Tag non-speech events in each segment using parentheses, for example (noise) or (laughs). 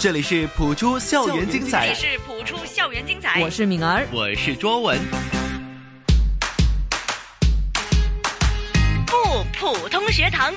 这里是普出校园精彩，这里是普出校园精彩，我是敏儿，我是卓文。不普通学堂。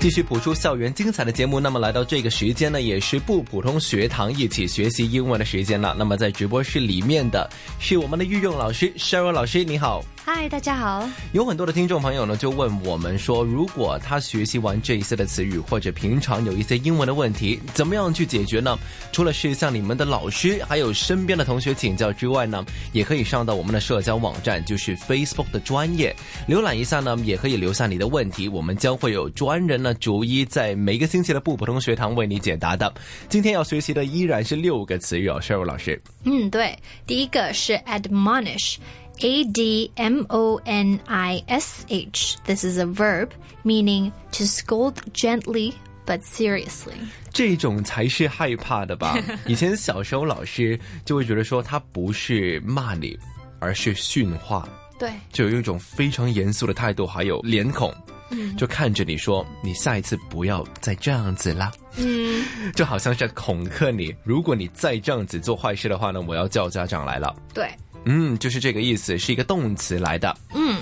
继续谱出校园精彩的节目，那么来到这个时间呢，也是不普通学堂一起学习英文的时间了。那么在直播室里面的是我们的御用老师 Sheryl 老师，你好。嗨，大家好。有很多的听众朋友呢，就问我们说，如果他学习完这一些的词语，或者平常有一些英文的问题，怎么样去解决呢？除了是向你们的老师还有身边的同学请教之外呢，也可以上到我们的社交网站，就是 Facebook 的专业浏览一下呢，也可以留下你的问题，我们将会有专人呢逐一在每个星期的不普通学堂为你解答的。今天要学习的依然是六个词语哦，Sheryl 老师。嗯，对，第一个是 admonish。A D M O N I S H. This is a verb meaning to scold gently but seriously. 这种才是害怕的吧？(laughs) 以前小时候老师就会觉得说他不是骂你，而是训话。对，就有一种非常严肃的态度，还有脸孔，嗯就看着你说：“你下一次不要再这样子啦。”嗯，就好像是在恐吓你，如果你再这样子做坏事的话呢，我要叫家长来了。对，嗯，就是这个意思，是一个动词来的。嗯。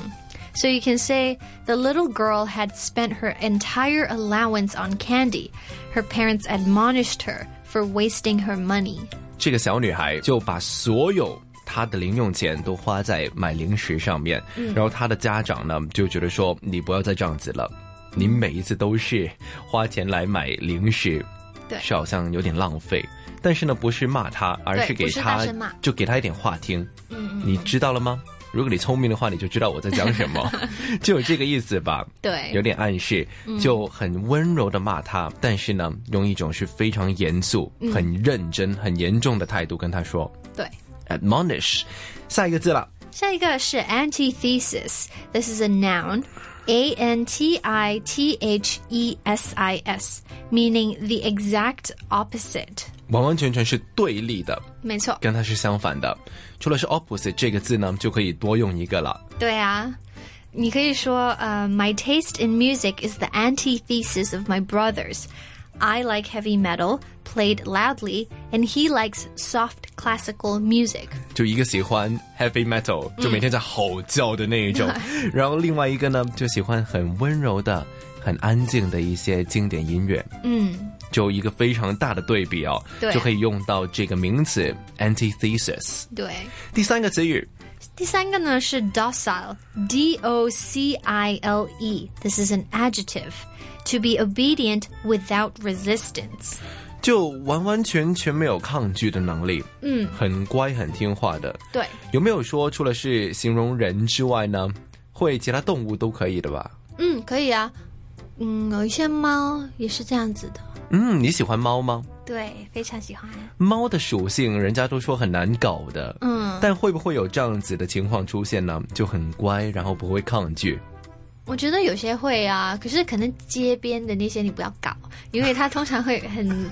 So you (laughs) can say the little girl had spent her entire allowance on candy. Her parents admonished her for wasting her money. 这个小女孩就把所有 她的零用钱都花在买零食上面，然后他的家长呢就觉得说：“你不要再这样子了，你每一次都是花钱来买零食，对是好像有点浪费。”但是呢，不是骂他，而是给他就给他一点话听。嗯你知道了吗？如果你聪明的话，你就知道我在讲什么，(laughs) 就有这个意思吧。对有点暗示，就很温柔的骂他，但是呢，用一种是非常严肃、很认真、很严重的态度跟他说对。admonish。下一个字了，下一个是 antithesis. This is a noun. A N T I T H E S I S, meaning the exact opposite. 完完全全是对立的，没错，跟它是相反的。除了是 opposite 这个字呢，就可以多用一个了。对啊，你可以说，呃、my taste in music is the antithesis of my brother's. I like heavy metal, played loudly, and he likes soft classical music. 就一个喜欢 heavy metal，就每天在吼叫的那一种，然后另外一个呢，就喜欢很温柔的、很安静的一些经典音乐。嗯，就一个非常大的对比哦，对就可以用到这个名词 (laughs) antithesis。对。第三个词语 第三个呢是 docile，D O C I L E. This is an adjective. To be obedient without resistance. 就完完全全没有抗拒的能力，嗯，很乖很听话的。对，有没有说除了是形容人之外呢，会其他动物都可以的吧？嗯，可以啊。嗯，有一些猫也是这样子的。嗯，你喜欢猫吗？对，非常喜欢。猫的属性，人家都说很难搞的。嗯，但会不会有这样子的情况出现呢？就很乖，然后不会抗拒。我觉得有些会啊，可是可能街边的那些你不要搞，因为它通常会很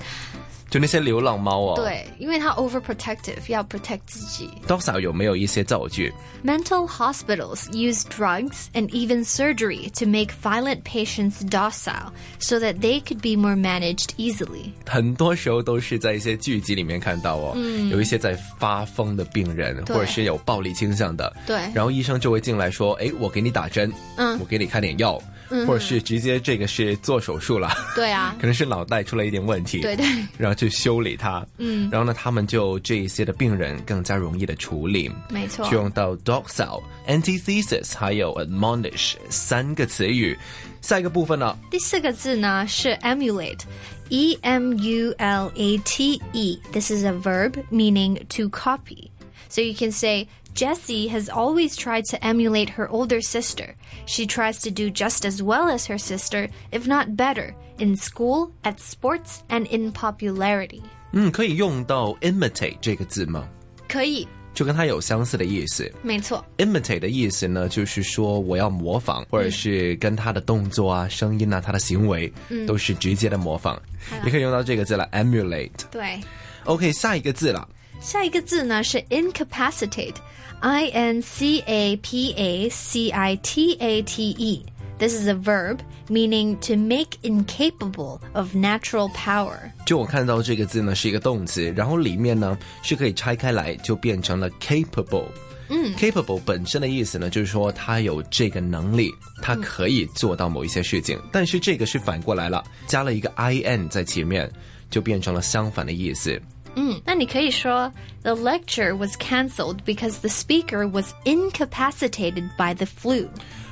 就那些流浪猫哦。对，因为它 overprotective，要 protect 自己。，docile 有没有一些造句？Mental hospitals use drugs and even surgery to make violent patients docile so that they could be more managed easily. 很多时候都是在一些剧集里面看到哦，嗯有一些在发疯的病人，或者是有暴力倾向的，对然后医生就会进来说，哎，我给你打针，嗯我给你开点药，或者是直接这个是做手术了，对啊。(laughs) 可能是脑袋出了一点问题，对对。然后去修理它，嗯。然后呢，他们就这一些的病人更加容易的处理，没错。就用到 docile、antithesis 还有 admonish 三个词语。下一个部分呢，第四个字呢是 emulate。E M U L A T E. This is a verb meaning to copy. So you can say, Jessie has always tried to emulate her older sister. She tries to do just as well as her sister, if not better, in school, at sports, and in popularity. 嗯，可以用到 imitate 这个字吗？可以，就跟它有相似的意思。没错。 imitate 的意思呢，就是说我要模仿，或者是跟他的动作啊、声音啊、他的行为，都是直接的模仿。也可以用到这个字了，emulate。对， OK，下一个字了， 下一个字呢是 incapacitate，I N C A P A C I T A T E。 This is a verb meaning to make incapable of natural power. 就我看到这个字呢是一个动词，然后里面呢是可以拆开来，就变成了 capable。嗯，capable 本身的意思呢，就是说他有这个能力，他可以做到某一些事情。但是这个是反过来了，加了一个 i n 在前面，就变成了相反的意思。 嗯，那你可以说 The lecture was cancelled because the speaker was incapacitated by the flu.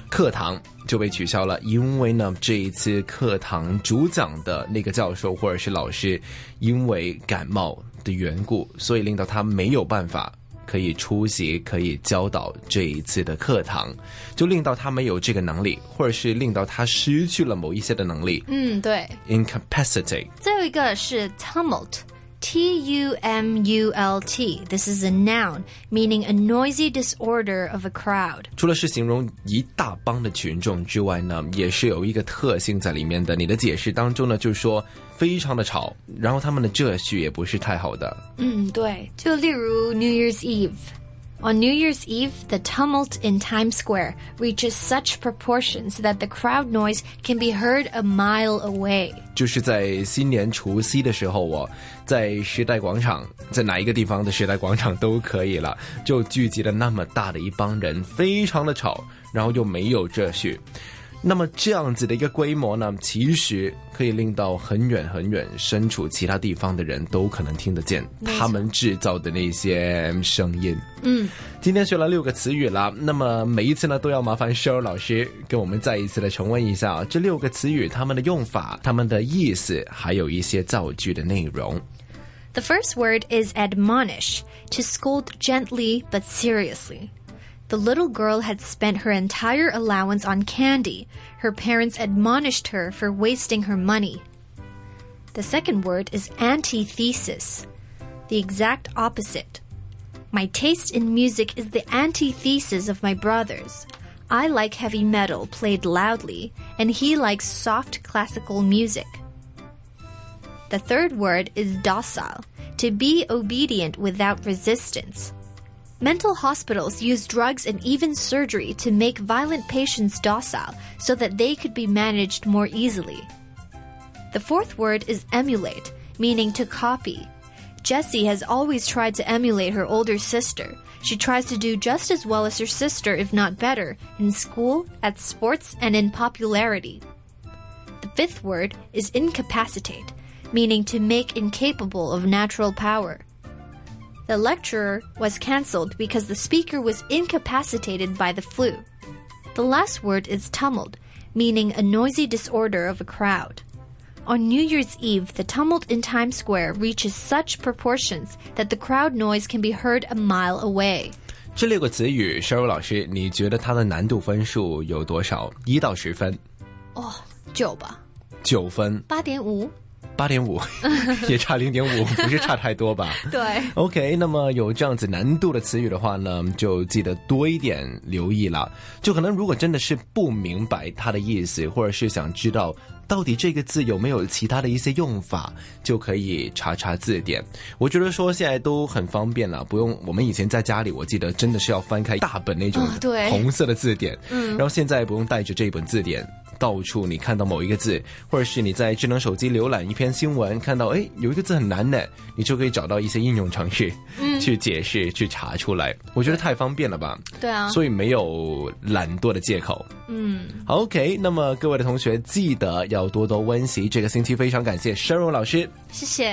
课堂就被取消了，因为呢，这一次课堂主讲的那个教授或者是老师，因为感冒的缘故，所以令到他没有办法可以出席，可以教导这一次的课堂，就令到他没有这个能力，或者是令到他失去了某一些的能力。嗯，对。incapacity。最后一个是 tumult. T U M U L T. This is a noun meaning a noisy disorder of a crowd. 除了是形容一大帮的群众之外呢，也是有一个特性在里面的。你的解释当中呢，就是说非常的吵，然后他们的秩序也不是太好的。嗯，对。就例如 New Year's Eve. On New Year's Eve, the tumult in Times Square reaches such proportions that the crowd noise can be heard a mile away. 就是在新年除夕的时候哦，在时代广场，在哪一个地方的时代广场都可以了，就聚集了那么大的一帮人，非常的吵，然后又没有秩序。 那么这样子的一个规模呢，其实可以令到很远很远身处其他地方的人都可能听得见他们制造的那些声音。嗯，今天学了六个词语了，那么每一次呢都要麻烦 Sheryl 老师跟我们再一次的重温一下这六个词语它们的用法、它们的意思，还有一些造句的内容。The first word is admonish, to scold gently but seriously. The little girl had spent her entire allowance on candy. Her parents admonished her for wasting her money. The second word is antithesis, the exact opposite. My taste in music is the antithesis of my brother's. I like heavy metal played loudly, and he likes soft classical music. The third word is docile, to be obedient without resistance. Mental hospitals use drugs and even surgery to make violent patients docile so that they could be managed more easily. The fourth word is emulate, meaning to copy. Jessie has always tried to emulate her older sister. She tries to do just as well as her sister, if not better, in school, at sports, and in popularity. The fifth word is incapacitate, meaning to make incapable of natural power. The lecturer was cancelled because the speaker was incapacitated by the flu. The last word is tumult, meaning a noisy disorder of a crowd. On New Year's Eve, the tumult in Times Square reaches such proportions that the crowd noise can be heard a mile away. 这六个词语，Cheryl 老师，你觉得它的难度分数有多少？一到十分，哦，九吧，九分，八点五。 八点五，(laughs) 也差零点五，不是差太多吧？(laughs) 对。OK，那么有这样子难度的词语的话呢，就记得多一点留意了。就可能如果真的是不明白它的意思，或者是想知道到底这个字有没有其他的一些用法，就可以查查字典。我觉得说现在都很方便了，不用我们以前在家里，我记得真的是要翻开大本那种红色的字典，嗯，然后现在不用带着这本字典。到处你看到某一个字，或者是你在智能手机浏览一篇新闻，看到哎有一个字很难的，你就可以找到一些应用程序，嗯，去解释、去查出来。我觉得太方便了吧？对啊所以没有懒惰的借口。嗯，好，OK，那么各位的同学记得要多多温习。这个星期非常感谢 Cheryl 老师。谢谢。